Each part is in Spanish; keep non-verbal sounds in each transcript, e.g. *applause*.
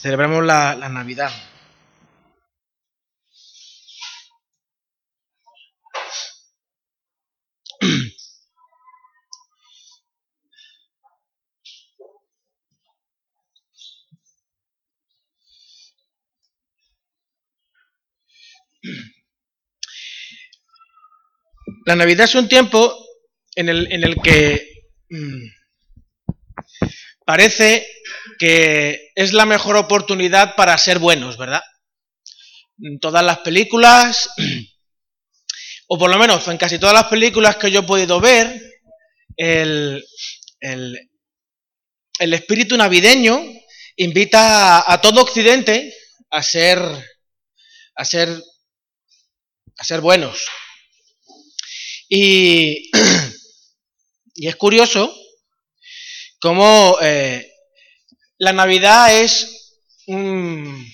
celebramos la, la Navidad. La Navidad es un tiempo en el, en el que mm, parece que es la mejor oportunidad para ser buenos, ¿verdad? En todas las películas, *clears throat* o por lo menos en casi todas las películas que yo he podido ver, el, el, el espíritu navideño invita a, todo Occidente a ser, a ser, a ser buenos. Y, *clears throat* y es curioso cómo eh, la Navidad es un,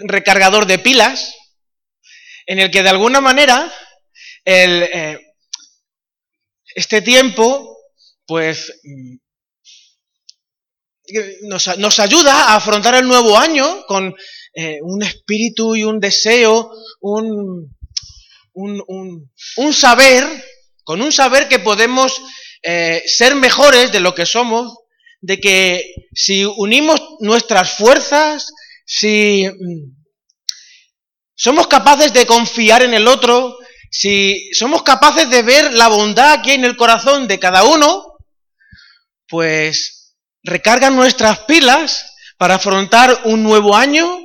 recargador de pilas en el que de alguna manera eh, este tiempo pues nos, nos, ayuda a afrontar el nuevo año con eh, un espíritu y un deseo, un, un saber, con un saber que podemos eh, ser mejores de lo que somos, de que si unimos nuestras fuerzas, si mm, somos capaces de confiar en el otro, si somos capaces de ver la bondad que hay en el corazón de cada uno, pues recargan nuestras pilas para afrontar un nuevo año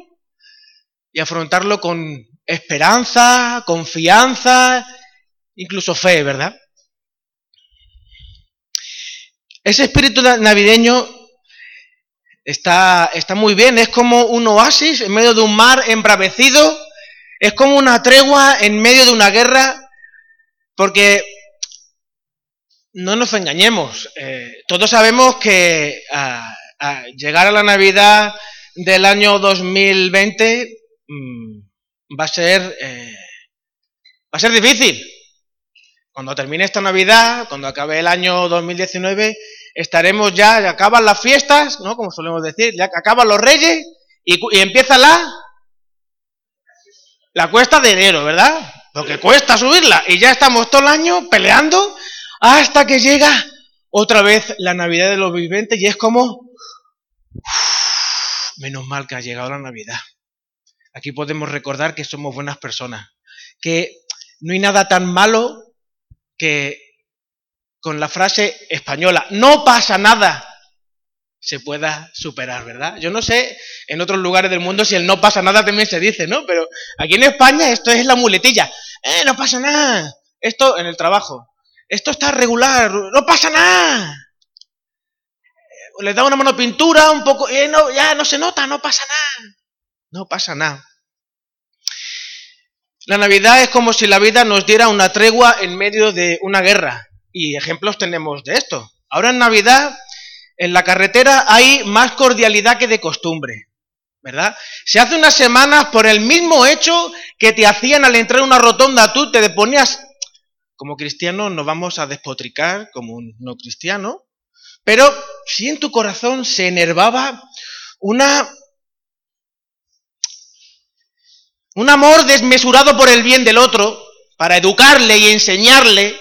y afrontarlo con esperanza, confianza, incluso fe, ¿verdad? Ese espíritu navideño está, está muy bien, es como un oasis en medio de un mar embravecido, es como una tregua en medio de una guerra, porque no nos engañemos, eh, todos sabemos que llegar a la Navidad del año 2020 mmm, va a ser eh, va a ser difícil. Cuando termine esta Navidad, cuando acabe el año 2019, estaremos ya, ya acaban las fiestas, ¿no? Como solemos decir, ya acaban los reyes y, empieza la la cuesta de enero, ¿verdad? Lo que cuesta subirla y ya estamos todo el año peleando hasta que llega otra vez la Navidad de los vivientes y es como menos mal que ha llegado la Navidad. Aquí podemos recordar que somos buenas personas, que no hay nada tan malo que con la frase española, no pasa nada, se pueda superar, ¿verdad? Yo no sé en otros lugares del mundo si el no pasa nada también se dice, ¿no? Pero aquí en España esto es la muletilla. Eh, no pasa nada. Esto en el trabajo. Esto está regular, no pasa nada. Le da una mano pintura, un poco, eh, no, ya no se nota, no pasa nada. No pasa nada. La Navidad es como si la vida nos diera una tregua en medio de una guerra. Y ejemplos tenemos de esto. Ahora en Navidad, en la carretera hay más cordialidad que de costumbre. ¿Verdad? Se hace unas semanas por el mismo hecho que te hacían al entrar en una rotonda, tú te ponías, como cristiano no vamos a despotricar como un no cristiano, pero si en tu corazón se enervaba una Un amor desmesurado por el bien del otro, para educarle y enseñarle.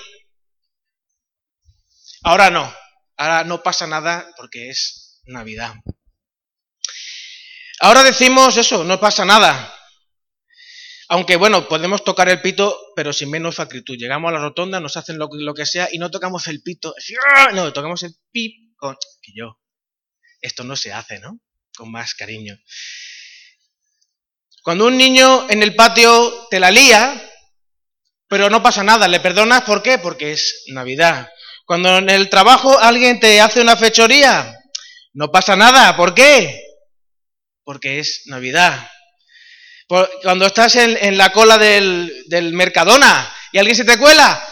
Ahora no, ahora no pasa nada porque es Navidad. Ahora decimos eso, no pasa nada. Aunque bueno, podemos tocar el pito, pero sin menos acritud. Llegamos a la rotonda, nos hacen lo, lo que sea y no tocamos el pito. No, tocamos el pip con... Que yo. Esto no se hace, ¿no? Con más cariño. Cuando un niño en el patio te la lía, pero no pasa nada, le perdonas, ¿por qué? Porque es Navidad. Cuando en el trabajo alguien te hace una fechoría, no pasa nada, ¿por qué? Porque es Navidad. Cuando estás en, la cola del Mercadona y alguien se te cuela,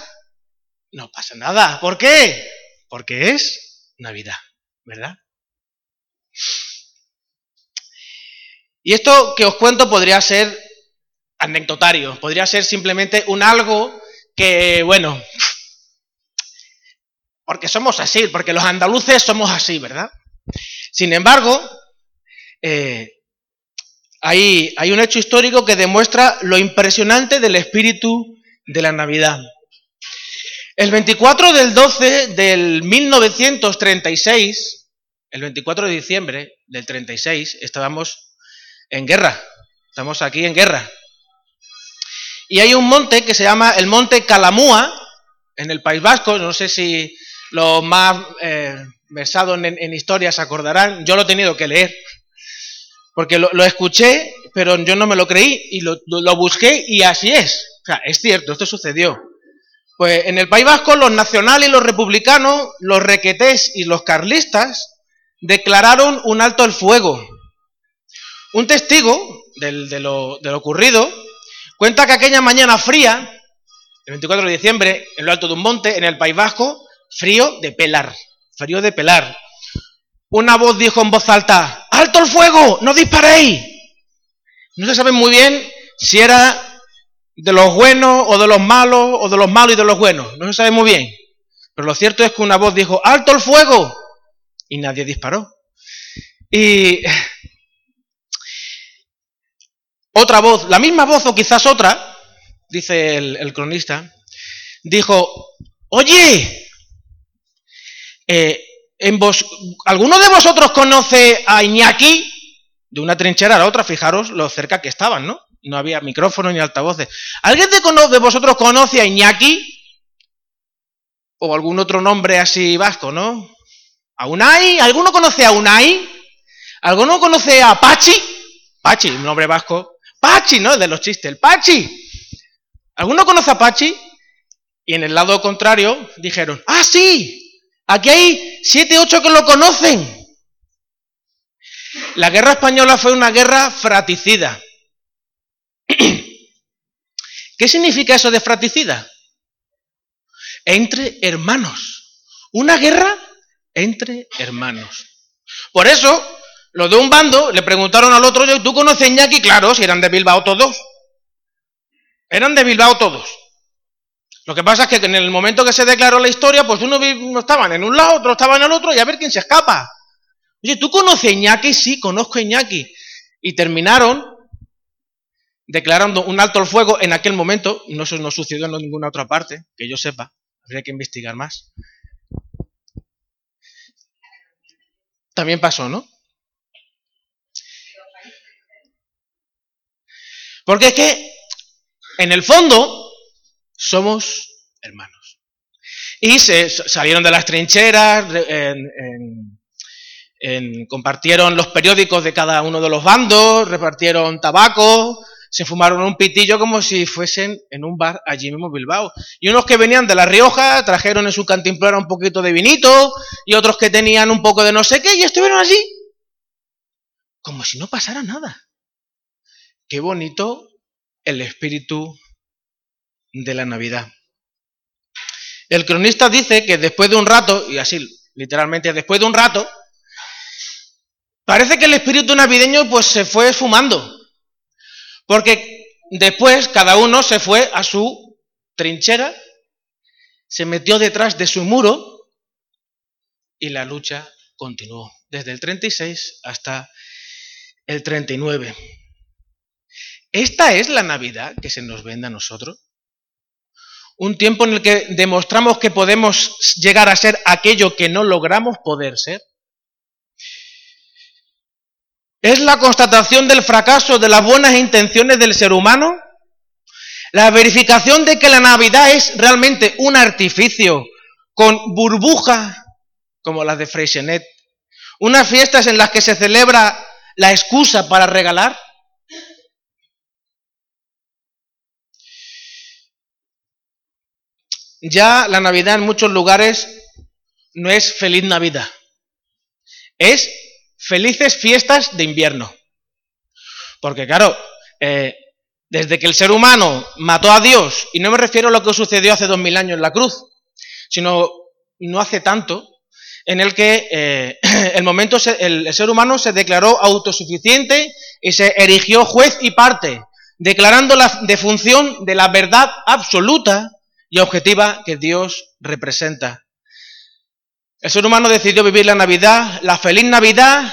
no pasa nada, ¿por qué? Porque es Navidad, ¿verdad? Y esto que os cuento podría ser anecdotario, podría ser simplemente un algo que, bueno, porque somos así, porque los andaluces somos así, ¿verdad? Sin embargo, eh, hay, hay un hecho histórico que demuestra lo impresionante del espíritu de la Navidad. El 24 del 12 del 1936, el 24 de diciembre del 36, estábamos en guerra. Estamos aquí en guerra. Y hay un monte que se llama el Monte Calamúa, en el País Vasco. No sé si los más eh, versados en, historia se acordarán. Yo lo he tenido que leer. Porque lo, escuché, pero yo no me lo creí y lo, lo busqué y así es. O sea, es cierto, esto sucedió. Pues en el País Vasco los nacionales y los republicanos, los requetés y los carlistas declararon un alto el fuego. Un testigo de, lo, ocurrido cuenta que aquella mañana fría, el 24 de diciembre, en lo alto de un monte, en el País Vasco, frío de pelar, frío de pelar. Una voz dijo en voz alta, ¡Alto el fuego! ¡No disparéis! No se sabe muy bien si era de los buenos o de los malos o de los malos y de los buenos. No se sabe muy bien. Pero lo cierto es que una voz dijo, ¡alto el fuego! Y nadie disparó. Y *laughs* otra voz, la misma voz o quizás otra, dice el, cronista, dijo, oye, eh, en vos, ¿alguno de vosotros conoce a Iñaki? De una trinchera a la otra, fijaros lo cerca que estaban, ¿no? no había micrófono ni altavoces. ¿Alguien de, vosotros conoce a Iñaki? O algún otro nombre así vasco, ¿no? ¿A Unai? ¿Alguno conoce a Unai? ¿Alguno conoce a Pachi? Pachi, un nombre vasco. Pachi, ¿no? De los chistes, el Pachi. ¿Alguno conoce a Pachi? Y en el lado contrario dijeron, ah, sí, aquí hay siete, ocho que lo conocen. La guerra española fue una guerra fraticida. *clears throat* ¿Qué significa eso de fratricida? Entre hermanos. Una guerra entre hermanos. Por eso, los de un bando le preguntaron al otro, ¿tú conoces a Iñaki? Claro, si eran de Bilbao todos. Eran de Bilbao todos. Lo que pasa es que en el momento que se declaró la historia, pues uno estaban en un lado, otro estaba en el otro, y a ver quién se escapa. Oye, ¿tú conoces a Iñaki? Sí, conozco a Iñaki. Y terminaron declarando un alto al fuego en aquel momento, no eso no sucedió en ninguna otra parte, que yo sepa, habría que investigar más. También pasó, ¿no? Porque es que, en el fondo, somos hermanos. Y se salieron de las trincheras, compartieron los periódicos de cada uno de los bandos, repartieron tabaco, se fumaron un pitillo como si fuesen en un bar allí mismo Bilbao. Y unos que venían de La Rioja trajeron en su cantimplora un poquito de vinito y otros que tenían un poco de no sé qué y estuvieron allí como si no pasara nada. Qué bonito el espíritu de la Navidad. El cronista dice que después de un rato, y así literalmente después de un rato, parece que el espíritu navideño pues se fue fumando. Porque después cada uno se fue a su trinchera, se metió detrás de su muro y la lucha continuó desde el 36 hasta el 39. ¿Esta es la Navidad que se nos vende a nosotros? Un tiempo en el que demostramos que podemos llegar a ser aquello que no logramos poder ser. ¿Es la constatación del fracaso de las buenas intenciones del ser humano? La verificación de que la Navidad es realmente un artificio con burbuja como las de Freixenet. Unas fiestas en las que se celebra la excusa para regalar. Ya la Navidad en muchos lugares no es feliz Navidad. Es felices fiestas de invierno. Porque claro, eh, desde que el ser humano mató a Dios, y no me refiero a lo que sucedió hace dos mil años en la cruz, sino no hace tanto, en el que eh, *clears throat* el momento el, ser humano se declaró autosuficiente y se erigió juez y parte, declarando la defunción de la verdad absoluta y objetiva que Dios representa. El ser humano decidió vivir la Navidad, la feliz Navidad,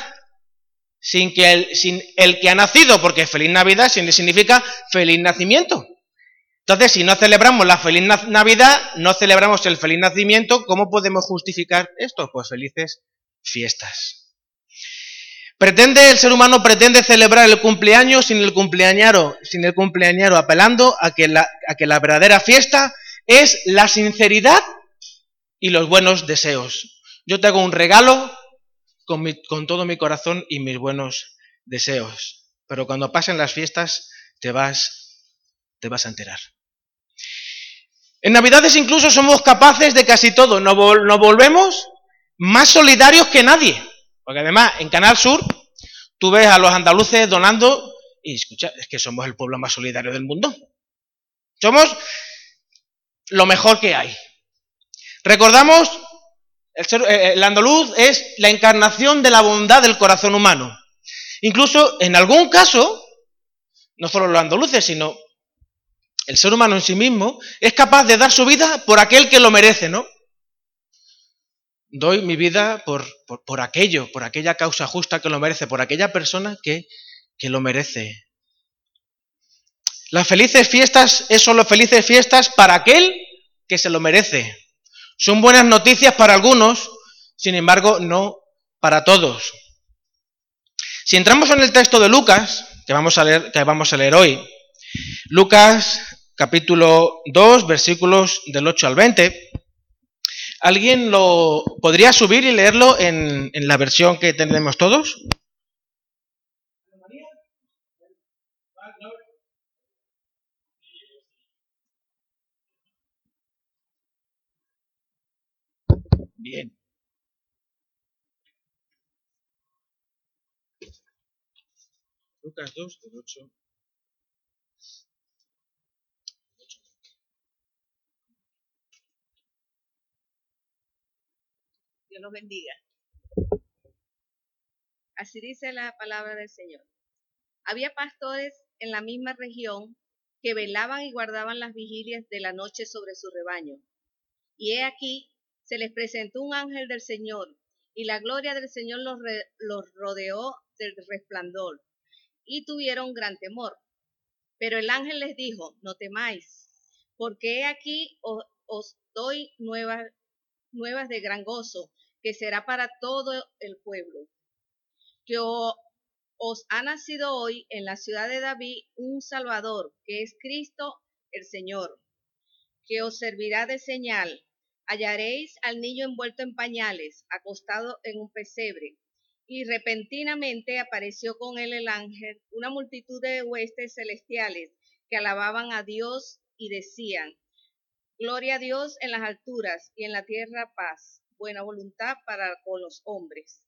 sin, que el, sin el que ha nacido, porque feliz Navidad significa feliz nacimiento. Entonces, si no celebramos la feliz Navidad, no celebramos el feliz nacimiento, ¿cómo podemos justificar esto? Pues felices fiestas. Pretende, el ser humano pretende celebrar el cumpleaños sin el cumpleañero, sin el cumpleañero, apelando a que la, a que la verdadera fiesta es la sinceridad y los buenos deseos. Yo te hago un regalo con, todo mi corazón y mis buenos deseos. Pero cuando pasen las fiestas, te vas, te vas a enterar. En Navidades incluso somos capaces de casi todo. Nos, volvemos más solidarios que nadie. Porque además, en Canal Sur, tú ves a los andaluces donando y escucha, es que somos el pueblo más solidario del mundo. Somos lo mejor que hay. Recordamos, el, eh, el andaluz es la encarnación de la bondad del corazón humano. Incluso, en algún caso, no solo los andaluces, sino el ser humano en sí mismo, es capaz de dar su vida por aquel que lo merece, ¿no? Doy mi vida por, por, aquello, por aquella causa justa que lo merece, por aquella persona que, que lo merece. Las felices fiestas es solo felices fiestas para aquel que se lo merece. Son buenas noticias para algunos, sin embargo, no para todos. Si entramos en el texto de Lucas, que vamos a leer, que vamos a leer hoy, Lucas capítulo 2, versículos del 8 al 20. ¿Alguien lo podría subir y leerlo en, en la versión que tenemos todos? Bien. Lucas 2, del 8 los bendiga. Así dice la palabra del Señor. Había pastores en la misma región que velaban y guardaban las vigilias de la noche sobre su rebaño. Y he aquí, se les presentó un ángel del Señor, y la gloria del Señor los, rodeó del resplandor, y tuvieron gran temor. Pero el ángel les dijo, no temáis, porque he aquí os, doy nuevas de gran gozo, que será para todo el pueblo. Que os ha nacido hoy en la ciudad de David un Salvador, que es Cristo el Señor, que os servirá de señal. Hallaréis al niño envuelto en pañales, acostado en un pesebre. Y repentinamente apareció con él el ángel, una multitud de huestes celestiales que alababan a Dios y decían, Gloria a Dios en las alturas y en la tierra paz buena voluntad para con los hombres.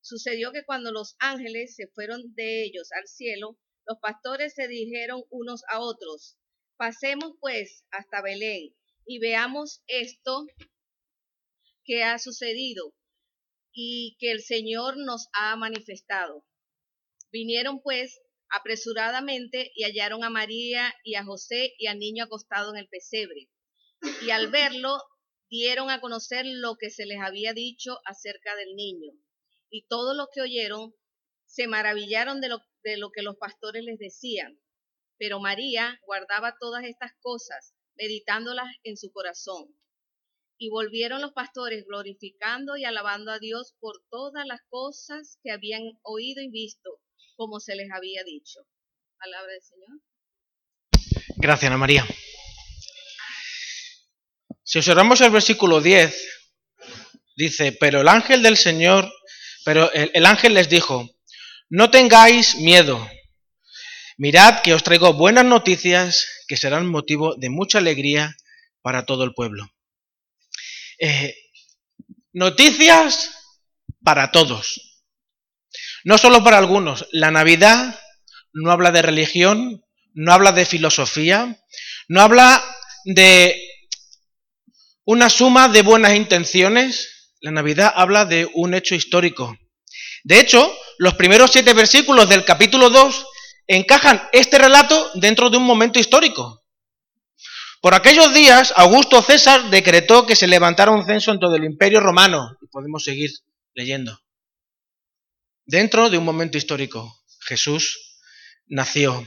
Sucedió que cuando los ángeles se fueron de ellos al cielo, los pastores se dijeron unos a otros, pasemos pues hasta Belén y veamos esto que ha sucedido y que el Señor nos ha manifestado. Vinieron pues apresuradamente y hallaron a María y a José y al niño acostado en el pesebre. Y al verlo dieron a conocer lo que se les había dicho acerca del niño. Y todos los que oyeron se maravillaron de lo, de lo que los pastores les decían. Pero María guardaba todas estas cosas, meditándolas en su corazón. Y volvieron los pastores glorificando y alabando a Dios por todas las cosas que habían oído y visto, como se les había dicho. Palabra del Señor. Gracias, Ana María. Si observamos el versículo 10, dice, pero el ángel del Señor, pero el, ángel les dijo, no tengáis miedo, mirad que os traigo buenas noticias que serán motivo de mucha alegría para todo el pueblo. Eh, noticias para todos, no solo para algunos. La Navidad no habla de religión, no habla de filosofía, no habla de una suma de buenas intenciones, la Navidad habla de un hecho histórico. De hecho, los primeros siete versículos del capítulo 2 encajan este relato dentro de un momento histórico. Por aquellos días, Augusto César decretó que se levantara un censo en todo el imperio romano. Y podemos seguir leyendo. dentro de un momento histórico. Jesús nació.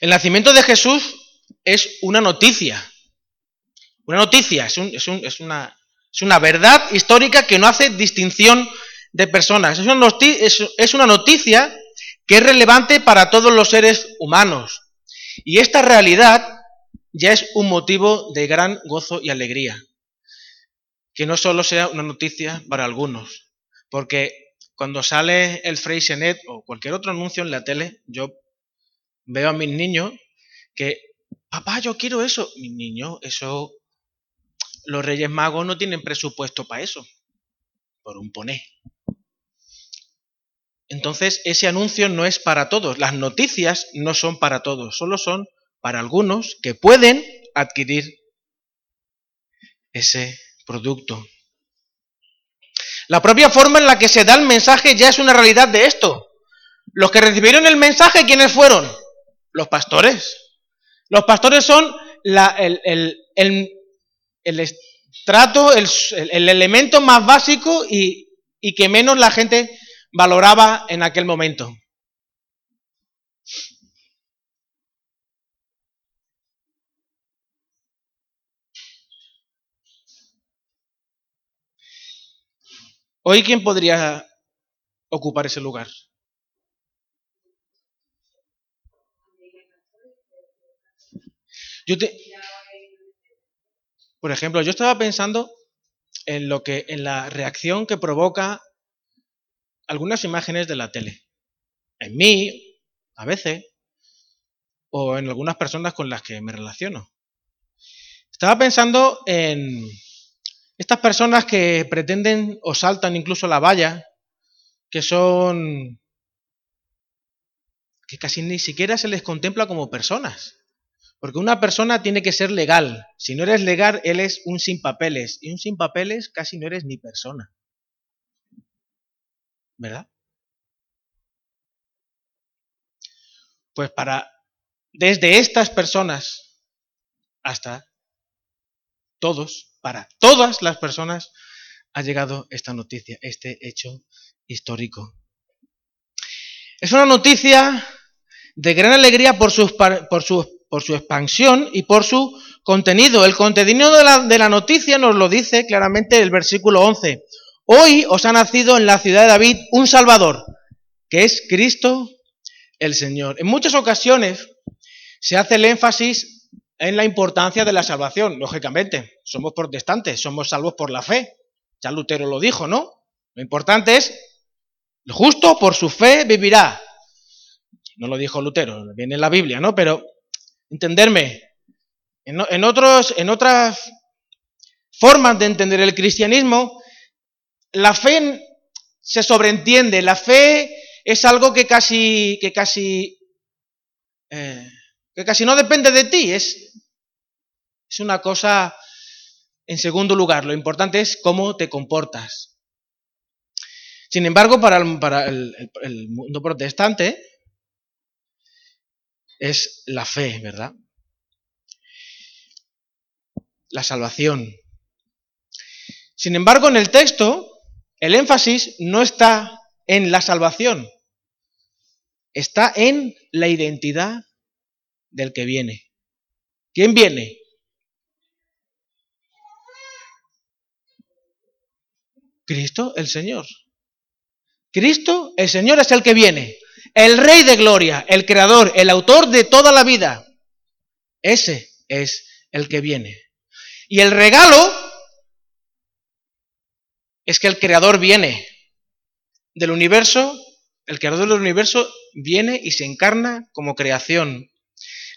El nacimiento de Jesús es una noticia. Una noticia, es, es, una, es una, verdad histórica que no hace distinción de personas. Es una, noticia que es relevante para todos los seres humanos. Y esta realidad ya es un motivo de gran gozo y alegría. Que no solo sea una noticia para algunos, porque cuando sale el Freysenet o cualquier otro anuncio en la tele, yo veo a mis niños que, papá, yo quiero eso. Mi niño, eso, los Reyes Magos no tienen presupuesto para eso, por un poné. Entonces, ese anuncio no es para todos. Las noticias no son para todos, solo son para algunos que pueden adquirir ese producto. La propia forma en la que se da el mensaje ya es una realidad de esto. Los que recibieron el mensaje, ¿quiénes fueron? Los pastores. Los pastores son el, el, estrato, el, elemento más básico y, y que menos la gente valoraba en aquel momento. Hoy, ¿quién podría ocupar ese lugar? Yo te, por ejemplo, yo estaba pensando en lo que en la reacción que provoca algunas imágenes de la tele. En mí, a veces, o en algunas personas con las que me relaciono. Estaba pensando en estas personas que pretenden o saltan incluso la valla, que son que casi ni siquiera se les contempla como personas. Porque una persona tiene que ser legal. Si no eres legal, él es un sin papeles. Y un sin papeles casi no eres ni persona. ¿Verdad? Pues para, desde estas personas hasta todos, para todas las personas, ha llegado esta noticia, este hecho histórico. Es una noticia de gran alegría por su, por su, por su expansión y por su contenido. El contenido de la, de la noticia nos lo dice claramente el versículo 11. Hoy os ha nacido en la ciudad de David un Salvador, que es Cristo el Señor. En muchas ocasiones se hace el énfasis en la importancia de la salvación. Lógicamente, somos protestantes, somos salvos por la fe. Ya Lutero lo dijo, ¿no? Lo importante es, el justo por su fe vivirá. No lo dijo Lutero, viene en la Biblia, ¿no? Pero entenderme, en, otras formas de entender el cristianismo, la fe se sobreentiende, la fe es algo que casi, que casi eh, que casi no depende de ti, es, es una cosa en segundo lugar, lo importante es cómo te comportas. Sin embargo, para el, para el mundo protestante es la fe, ¿verdad? La salvación. Sin embargo, en el texto, el énfasis no está en la salvación, está en la identidad del que viene. ¿Quién viene? Cristo el Señor. Cristo el Señor es el que viene. El Rey de Gloria, el Creador, el autor de toda la vida. Ese es el que viene. Y el regalo es que el Creador viene del universo, el Creador del universo viene y se encarna como creación.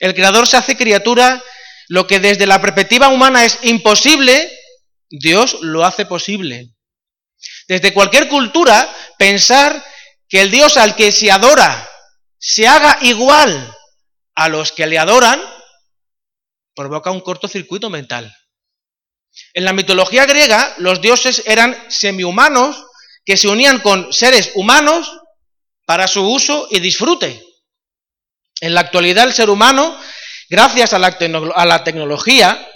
El Creador se hace criatura, lo que desde la perspectiva humana es imposible, Dios lo hace posible. Desde cualquier cultura, pensar que el Dios al que se adora se haga igual a los que le adoran, provoca un cortocircuito mental. En la mitología griega, los dioses eran semihumanos que se unían con seres humanos para su uso y disfrute. En la actualidad el ser humano, gracias a la, tecnología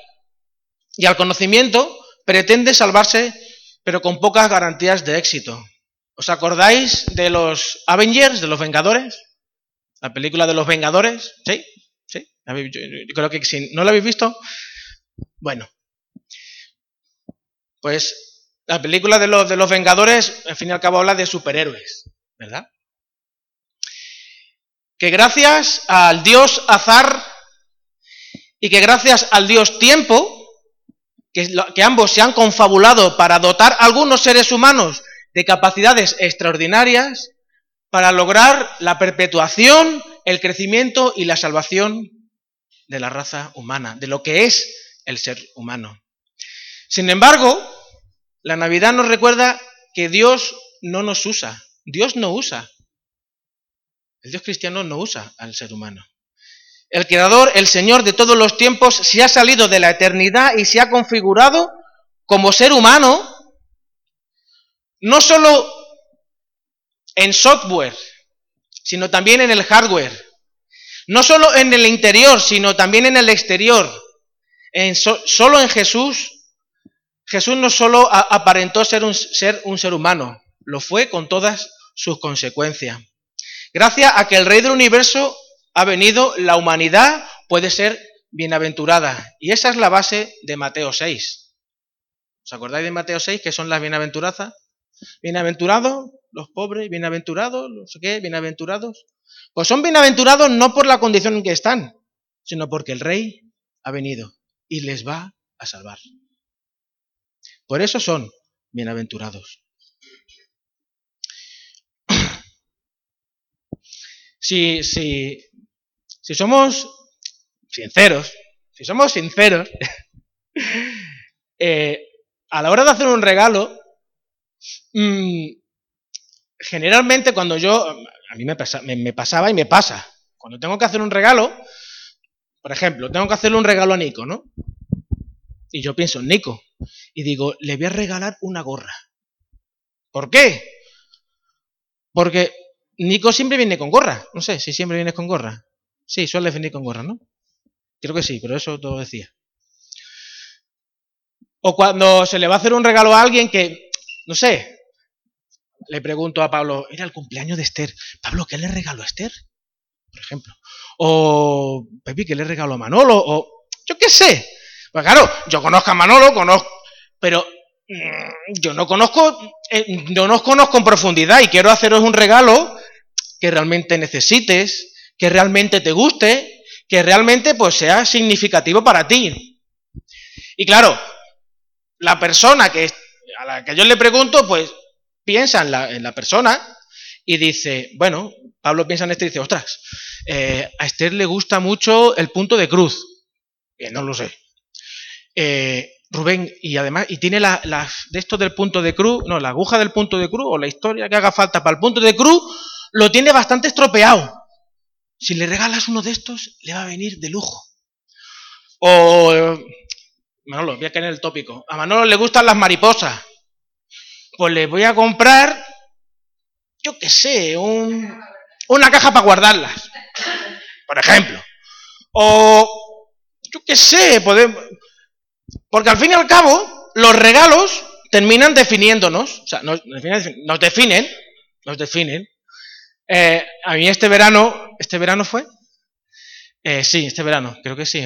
y al conocimiento, pretende salvarse, pero con pocas garantías de éxito. ¿Os acordáis de los Avengers, de los Vengadores? La película de los Vengadores, ¿sí? ¿Sí? Creo que si no la habéis visto, bueno. Pues la película de los, de los Vengadores, al fin y al cabo, habla de superhéroes, ¿verdad? Que gracias al dios Azar y que gracias al dios Tiempo, que, que ambos se han confabulado para dotar a algunos seres humanos de capacidades extraordinarias para lograr la perpetuación, el crecimiento y la salvación de la raza humana, de lo que es el ser humano. Sin embargo, la Navidad nos recuerda que Dios no nos usa, Dios no usa. El Dios cristiano no usa al ser humano. El Creador, el Señor de todos los tiempos, se ha salido de la eternidad y se ha configurado como ser humano no solo en software, sino también en el hardware. No solo en el interior, sino también en el exterior. En solo en Jesús, Jesús no solo aparentó ser un, ser un ser humano, lo fue con todas sus consecuencias. Gracias a que el Rey del Universo ha venido, la humanidad puede ser bienaventurada. Y esa es la base de Mateo 6. ¿Os acordáis de Mateo 6, que son las bienaventurazas? Bienaventurados los pobres, bienaventurados, no sé qué, bienaventurados. Pues son bienaventurados no por la condición en que están, sino porque el rey ha venido y les va a salvar. Por eso son bienaventurados. *clears throat* Si, si, si somos sinceros, si somos sinceros, *laughs* eh, a la hora de hacer un regalo, Mm, generalmente cuando yo, a mí me, pasaba y me pasa, cuando tengo que hacer un regalo, por ejemplo, tengo que hacerle un regalo a Nico, ¿no? Y yo pienso en Nico y digo, le voy a regalar una gorra. ¿Por qué? Porque Nico siempre viene con gorra. No sé si siempre viene con gorra. Sí, suele venir con gorra, ¿no? Creo que sí, pero eso todo decía. O cuando se le va a hacer un regalo a alguien que no sé, le pregunto a Pablo, era el cumpleaños de Esther. Pablo, ¿qué le regaló a Esther? Por ejemplo. O, Pepi, ¿qué le regaló a Manolo? O, yo qué sé. Pues claro, yo conozco a Manolo, conozco, pero mm, yo no conozco, eh, no nos conozco en profundidad y quiero haceros un regalo que realmente necesites, que realmente te guste, que realmente pues sea significativo para ti. Y claro, la persona que a la que yo le pregunto, pues piensa en la, persona y dice, bueno, Pablo piensa en esto y dice, ostras, eh, a Esther le gusta mucho el punto de cruz. no lo sé. Eh, Rubén, y además, y tiene la, de esto del punto de cruz, no, la aguja del punto de cruz o la historia que haga falta para el punto de cruz, lo tiene bastante estropeado. Si le regalas uno de estos, le va a venir de lujo. O Manolo, voy a caer en el tópico. A Manolo le gustan las mariposas. Pues le voy a comprar, yo qué sé, una caja para guardarlas. Por ejemplo. O, yo qué sé, podemos... Porque al fin y al cabo, los regalos terminan definiéndonos. O sea, nos, definen. Nos definen. Eh, a mí este verano, ¿este verano fue? Eh, sí, este verano, creo que sí,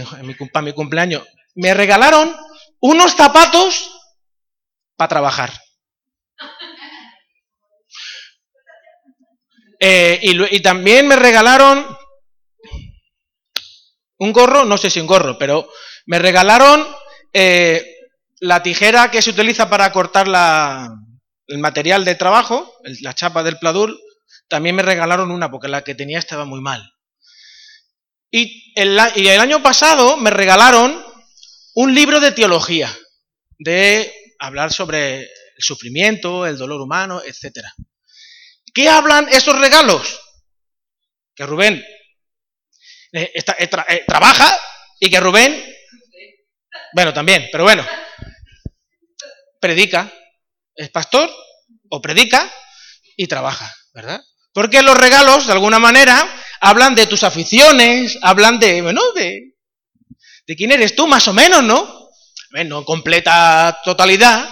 para mi cumpleaños me regalaron unos zapatos para trabajar. Eh, y, también me regalaron un gorro, no sé si un gorro, pero me regalaron eh, la tijera que se utiliza para cortar el material de trabajo, la chapa del pladur. También me regalaron una porque la que tenía estaba muy mal. y el año pasado me regalaron un libro de teología, de hablar sobre el sufrimiento, el dolor humano, etc. ¿Qué hablan esos regalos? Que Rubén eh, eh, trabaja y que Rubén, bueno, también, pero bueno, predica, es pastor o predica y trabaja, ¿verdad? Porque los regalos, de alguna manera, hablan de tus aficiones, hablan de, bueno, de, de quién eres tú, más o menos, ¿no? No completa totalidad,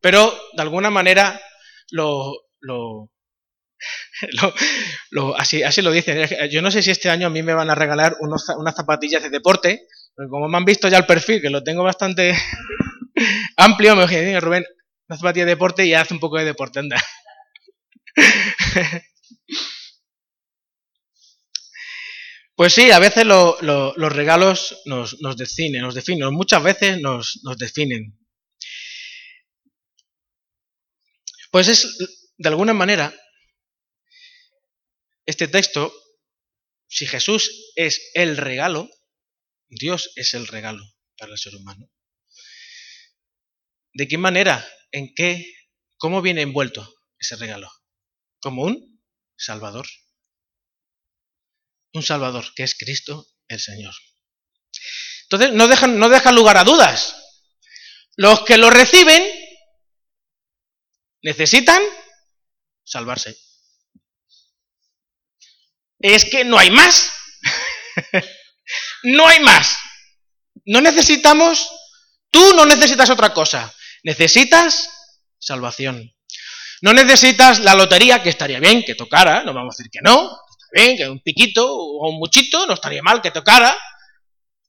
pero de alguna manera los, *laughs* lo, así, así lo dicen. Yo no sé si este año a mí me van a regalar unos, unas zapatillas de deporte, como me han visto ya el perfil, que lo tengo bastante *laughs* amplio, me dicen, Rubén, una zapatilla de deporte y hace un poco de deporte, anda. *laughs* Pues sí, a veces los regalos nos, definen, nos definen, muchas veces nos definen. Pues es, de alguna manera, este texto, si Jesús es el regalo, Dios es el regalo para el ser humano. ¿De qué manera? ¿En qué? ¿Cómo viene envuelto ese regalo? Como un Salvador un Salvador, que es Cristo el Señor. Entonces, no dejan, no dejan lugar a dudas. Los que lo reciben necesitan salvarse. Es que no hay más. *laughs* no hay más. No necesitamos, tú no necesitas otra cosa. Necesitas salvación. No necesitas la lotería, que estaría bien que tocara, no vamos a decir que no, bien, que un piquito o un muchito, no estaría mal que tocara,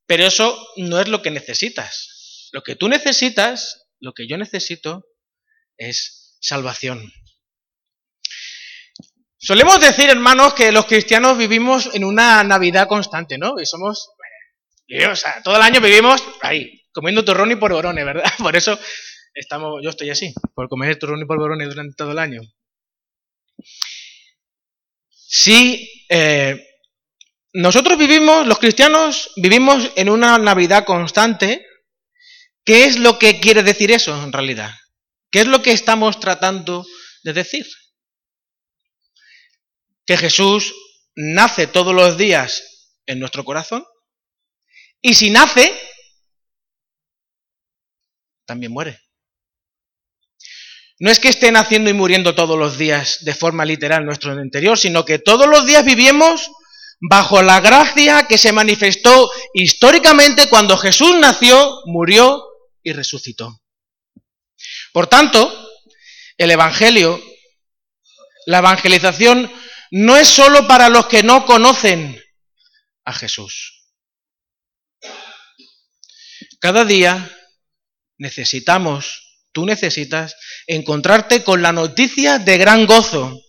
pero eso no es lo que necesitas. Lo que tú necesitas, lo que yo necesito, es salvación. Solemos decir, hermanos, que los cristianos vivimos en una Navidad constante, ¿no? Y somos, o sea, todo el año vivimos ahí, comiendo turrón y polvorones, ¿verdad? *laughs* Por eso estamos, yo estoy así, por comer turrón y polvorones durante todo el año. Si eh, nosotros vivimos, los cristianos, vivimos en una Navidad constante, ¿qué es lo que quiere decir eso en realidad? ¿Qué es lo que estamos tratando de decir? Que Jesús nace todos los días en nuestro corazón y si nace, también muere. No es que esté naciendo y muriendo todos los días de forma literal nuestro interior, sino que todos los días vivimos bajo la gracia que se manifestó históricamente cuando Jesús nació, murió y resucitó. Por tanto, el Evangelio, la evangelización, no es sólo para los que no conocen a Jesús. Cada día necesitamos Tú necesitas encontrarte con la noticia de gran gozo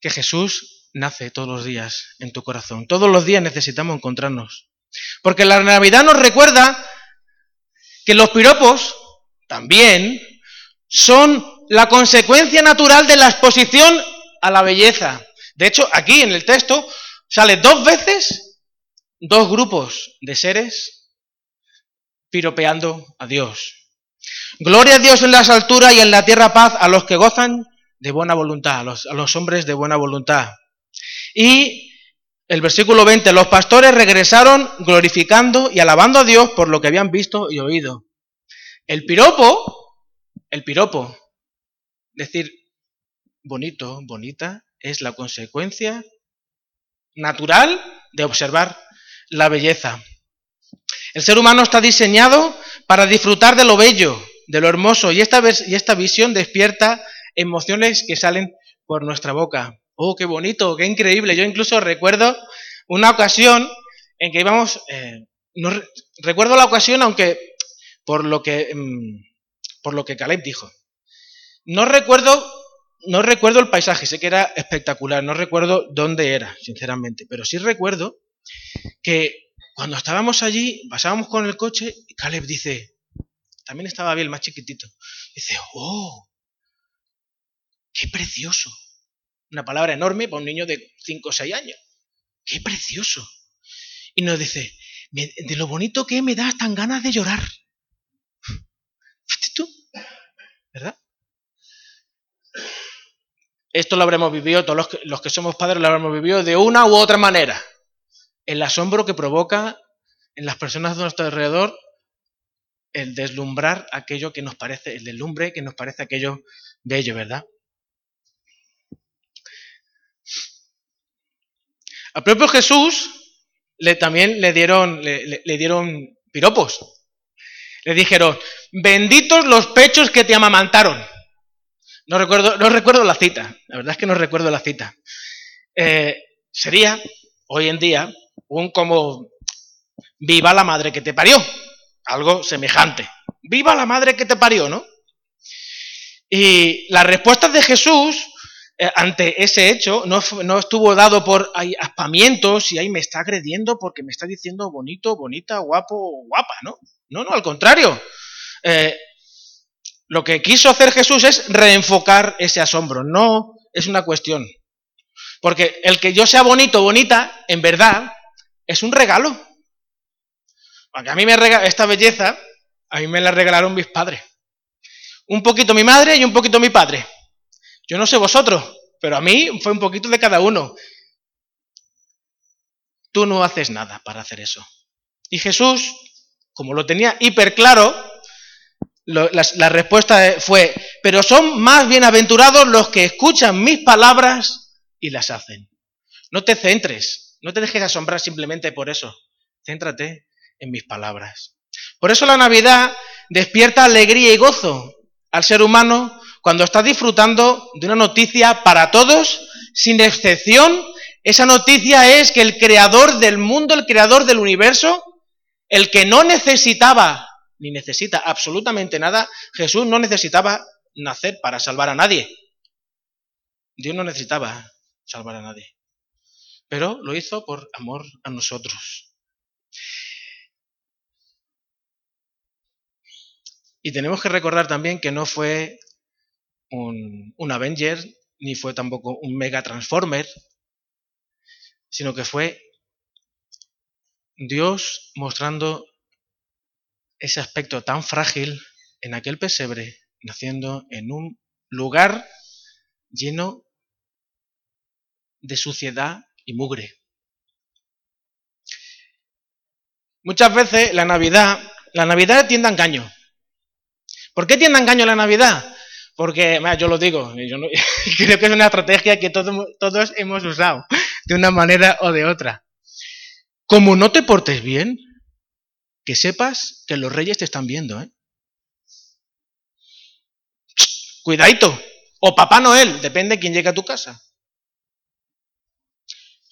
que Jesús nace todos los días en tu corazón. Todos los días necesitamos encontrarnos. Porque la Navidad nos recuerda que los piropos también son la consecuencia natural de la exposición a la belleza. De hecho, aquí en el texto sale dos veces dos grupos de seres piropeando a Dios. Gloria a Dios en las alturas y en la tierra paz a los que gozan de buena voluntad, a los, hombres de buena voluntad. Y el versículo 20, los pastores regresaron glorificando y alabando a Dios por lo que habían visto y oído. El piropo, el piropo, decir bonito, bonita, es la consecuencia natural de observar la belleza. El ser humano está diseñado para disfrutar de lo bello, de lo hermoso, y esta, y esta visión despierta emociones que salen por nuestra boca. Oh, qué bonito, qué increíble. Yo incluso recuerdo una ocasión en que íbamos, eh, no, recuerdo la ocasión, aunque por lo que, mm, por lo que Caleb dijo. No recuerdo, no recuerdo el paisaje, sé que era espectacular, no recuerdo dónde era, sinceramente, pero sí recuerdo que cuando estábamos allí, pasábamos con el coche y Caleb dice, también estaba bien, más chiquitito, dice, oh, qué precioso. Una palabra enorme para un niño de 5 o 6 años. Qué precioso. Y nos dice, de lo bonito que me das tan ganas de llorar. ¿Fuiste tú? ¿Verdad? Esto lo habremos vivido, todos los que somos padres lo habremos vivido de una u otra manera el asombro que provoca en las personas de nuestro alrededor el deslumbrar aquello que nos parece, el deslumbre que nos parece aquello bello, ¿verdad? Al propio Jesús le, también le dieron, le, dieron piropos. Le dijeron, benditos los pechos que te amamantaron. No recuerdo, no recuerdo la cita, la verdad es que no recuerdo la cita. Eh, sería, hoy en día, un como viva la madre que te parió, algo semejante. Viva la madre que te parió, ¿no? Y la respuesta de Jesús eh, ante ese hecho no, no, estuvo dado por ay, aspamientos y ahí me está agrediendo porque me está diciendo bonito, bonita, guapo, guapa, ¿no? No, no, al contrario. Eh, lo que quiso hacer Jesús es reenfocar ese asombro, no es una cuestión. Porque el que yo sea bonito, bonita, en verdad, es un regalo. Porque a mí me regala esta belleza, a mí me la regalaron mis padres. Un poquito mi madre y un poquito mi padre. Yo no sé vosotros, pero a mí fue un poquito de cada uno. Tú no haces nada para hacer eso. Y Jesús, como lo tenía hiper claro, la, respuesta fue, pero son más bienaventurados los que escuchan mis palabras y las hacen. No te centres, no te dejes asombrar simplemente por eso. Céntrate en mis palabras. Por eso la Navidad despierta alegría y gozo al ser humano cuando está disfrutando de una noticia para todos, sin excepción. Esa noticia es que el creador del mundo, el creador del universo, el que no necesitaba ni necesita absolutamente nada, Jesús no necesitaba nacer para salvar a nadie. Dios no necesitaba salvar a nadie. Pero lo hizo por amor a nosotros. Y tenemos que recordar también que no fue un, un Avenger, ni fue tampoco un Mega Transformer, sino que fue Dios mostrando ese aspecto tan frágil en aquel pesebre, naciendo en un lugar lleno de suciedad y mugre. Muchas veces la Navidad, la Navidad tiende a engaño. ¿Por qué tiende a engaño la Navidad? Porque, yo lo digo, yo *laughs* creo que es una estrategia que todos, todos hemos usado de una manera o de otra. Como no te portes bien, que sepas que los reyes te están viendo, ¿eh? Cuidadito. O Papá Noel, depende de quién llegue a tu casa.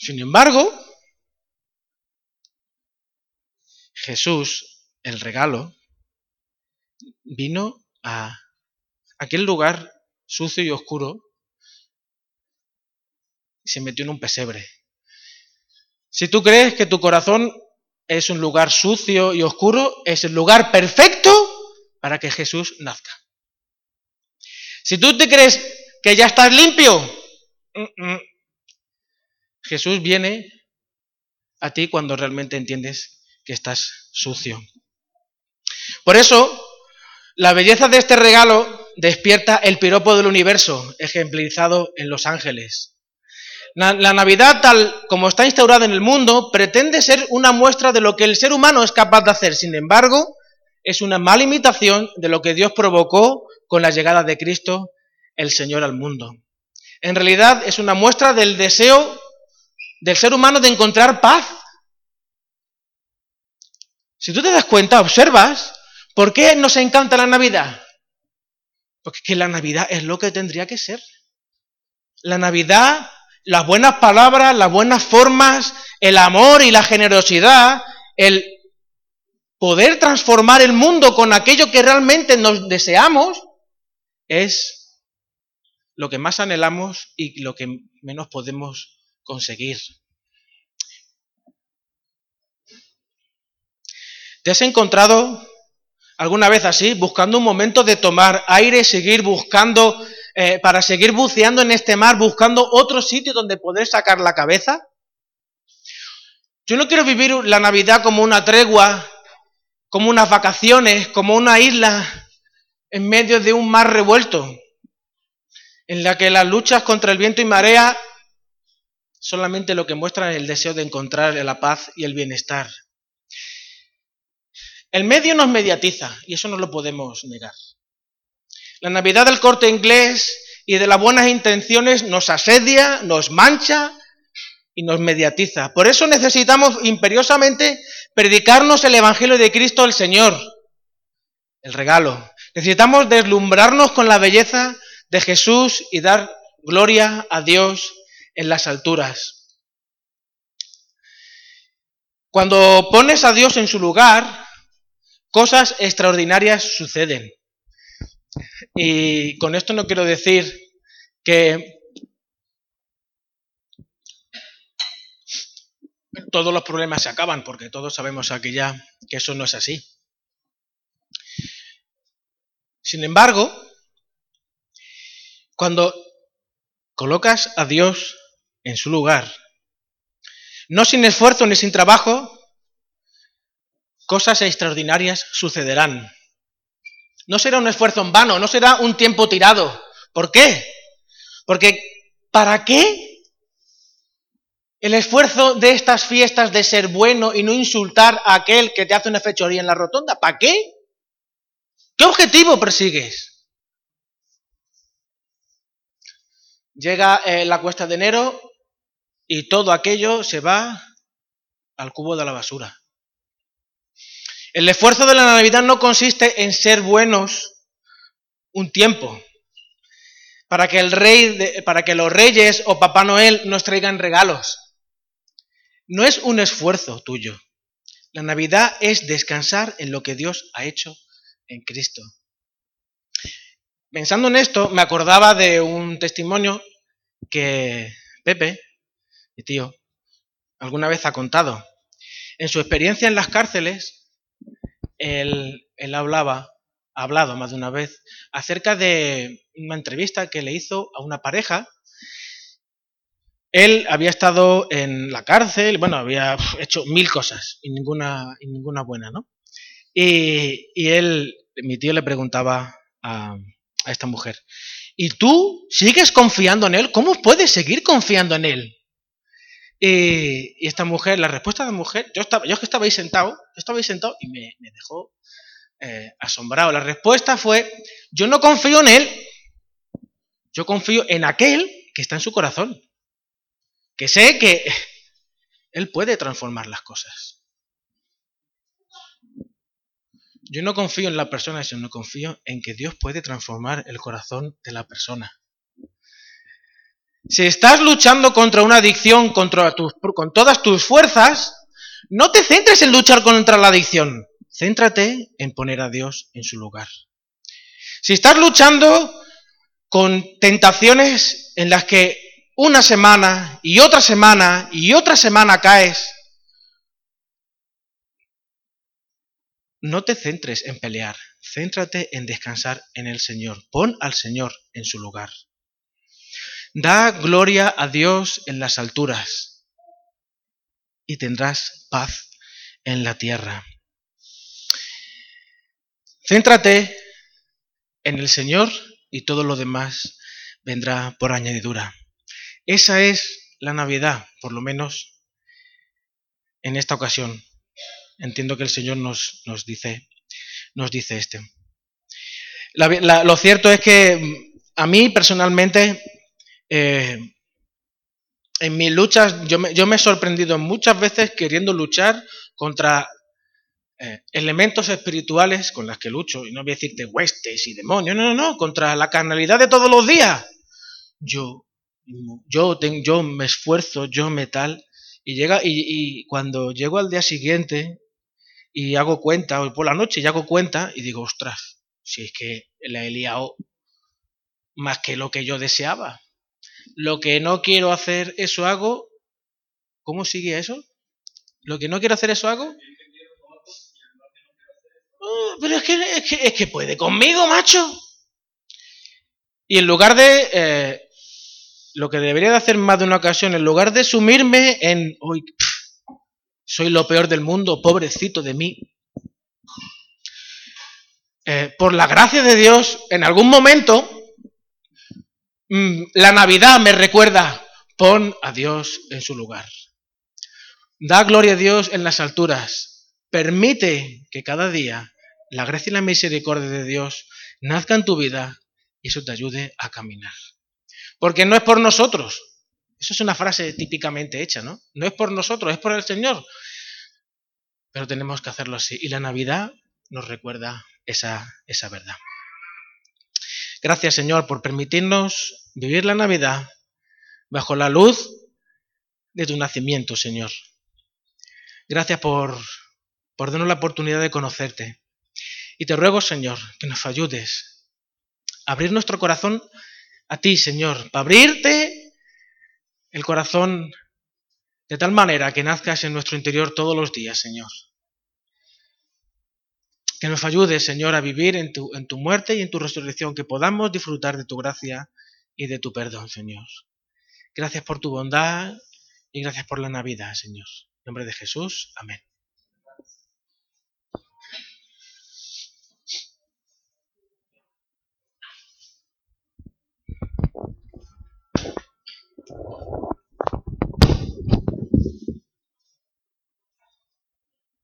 Sin embargo, Jesús, el regalo, vino a aquel lugar sucio y oscuro y se metió en un pesebre. Si tú crees que tu corazón es un lugar sucio y oscuro, es el lugar perfecto para que Jesús nazca. Si tú te crees que ya estás limpio, Jesús viene a ti cuando realmente entiendes que estás sucio. Por eso, la belleza de este regalo despierta el piropo del universo, ejemplarizado en los ángeles. La Navidad, tal como está instaurada en el mundo, pretende ser una muestra de lo que el ser humano es capaz de hacer. Sin embargo, es una mala imitación de lo que Dios provocó con la llegada de Cristo, el Señor, al mundo. En realidad es una muestra del deseo del ser humano de encontrar paz. Si tú te das cuenta, observas, ¿por qué nos encanta la Navidad? Porque la Navidad es lo que tendría que ser. La Navidad las buenas palabras, las buenas formas, el amor y la generosidad, el poder transformar el mundo con aquello que realmente nos deseamos, es lo que más anhelamos y lo que menos podemos conseguir. ¿Te has encontrado alguna vez así, buscando un momento de tomar aire, seguir buscando eh, para seguir buceando en este mar, buscando otro sitio donde poder sacar la cabeza? Yo no quiero vivir la Navidad como una tregua, como unas vacaciones, como una isla en medio de un mar revuelto, en la que las luchas contra el viento y marea solamente lo que muestran es el deseo de encontrar la paz y el bienestar. El medio nos mediatiza y eso no lo podemos negar. La Navidad del corte inglés y de las buenas intenciones nos asedia, nos mancha y nos mediatiza. Por eso necesitamos imperiosamente predicarnos el Evangelio de Cristo el Señor, el regalo. Necesitamos deslumbrarnos con la belleza de Jesús y dar gloria a Dios en las alturas. Cuando pones a Dios en su lugar, cosas extraordinarias suceden. Y con esto no quiero decir que todos los problemas se acaban, porque todos sabemos aquí ya que eso no es así. Sin embargo, cuando colocas a Dios en su lugar, no sin esfuerzo ni sin trabajo, cosas extraordinarias sucederán. No será un esfuerzo en vano, no será un tiempo tirado. ¿Por qué? Porque ¿para qué el esfuerzo de estas fiestas de ser bueno y no insultar a aquel que te hace una fechoría en la rotonda? ¿Para qué? ¿Qué objetivo persigues? Llega eh, la cuesta de enero y todo aquello se va al cubo de la basura. El esfuerzo de la Navidad no consiste en ser buenos un tiempo, para que el rey, para que los reyes o Papá Noel nos traigan regalos. No es un esfuerzo tuyo. La Navidad es descansar en lo que Dios ha hecho en Cristo. Pensando en esto, me acordaba de un testimonio que Pepe, mi tío, alguna vez ha contado. En su experiencia en las cárceles, él, él hablaba, ha hablado más de una vez, acerca de una entrevista que le hizo a una pareja. Él había estado en la cárcel, bueno, había hecho mil cosas y ninguna, y ninguna buena, ¿no? Y, él, mi tío le preguntaba a, esta mujer, ¿y tú sigues confiando en él? ¿Cómo puedes seguir confiando en él? Y, esta mujer, la respuesta de la mujer, yo, estaba, yo que estaba ahí sentado, yo estaba ahí sentado y me, dejó eh, asombrado. La respuesta fue, yo no confío en él, yo confío en aquel que está en su corazón, que sé que *laughs* él puede transformar las cosas. Yo no confío en la persona, sino confío en que Dios puede transformar el corazón de la persona. Si estás luchando contra una adicción contra con todas tus fuerzas, no te centres en luchar contra la adicción. Céntrate en poner a Dios en su lugar. Si estás luchando con tentaciones en las que una semana y otra semana y otra semana caes, No te centres en pelear, céntrate en descansar en el Señor. Pon al Señor en su lugar. Da gloria a Dios en las alturas y tendrás paz en la tierra. Céntrate en el Señor y todo lo demás vendrá por añadidura. Esa es la Navidad, por lo menos en esta ocasión entiendo que el Señor nos, nos dice, nos dice este. lo cierto es que a mí personalmente, eh, en mis luchas, yo me, yo me, he sorprendido muchas veces queriendo luchar contra eh, elementos espirituales con las que lucho, y no voy a decirte huestes y demonios, no, no, no, contra la carnalidad de todos los días. Yo, yo, yo me esfuerzo, yo me tal, y llega, y, y cuando llego al día siguiente, y hago cuenta, hoy por la noche y hago cuenta y digo, ostras, si es que la he liado más que lo que yo deseaba. Lo que no quiero hacer, eso hago. ¿Cómo sigue eso? Lo que no quiero hacer, eso hago. Oh, pero es que, es que, puede conmigo, macho. Y en lugar de eh, lo que debería de hacer más de una ocasión, en lugar de sumirme en, hoy soy lo peor del mundo, pobrecito de mí. Eh, por la gracia de Dios, en algún momento, la Navidad me recuerda, pon a Dios en su lugar. Da gloria a Dios en las alturas. Permite que cada día la gracia y la misericordia de Dios nazca en tu vida y eso te ayude a caminar. Porque no es por nosotros, eso es una frase típicamente hecha, ¿no? No es por nosotros, es por el Señor. Pero tenemos que hacerlo así. Y la Navidad nos recuerda esa, esa verdad. Gracias, Señor, por permitirnos vivir la Navidad bajo la luz de tu nacimiento, Señor. Gracias por, por darnos la oportunidad de conocerte. Y te ruego, Señor, que nos ayudes a abrir nuestro corazón a ti, Señor, para abrirte el corazón de tal manera que nazcas en nuestro interior todos los días, Señor. Que nos ayude, Señor, a vivir en tu, en tu muerte y en tu resurrección, que podamos disfrutar de tu gracia y de tu perdón, Señor. Gracias por tu bondad y gracias por la Navidad, Señor. En nombre de Jesús, amén.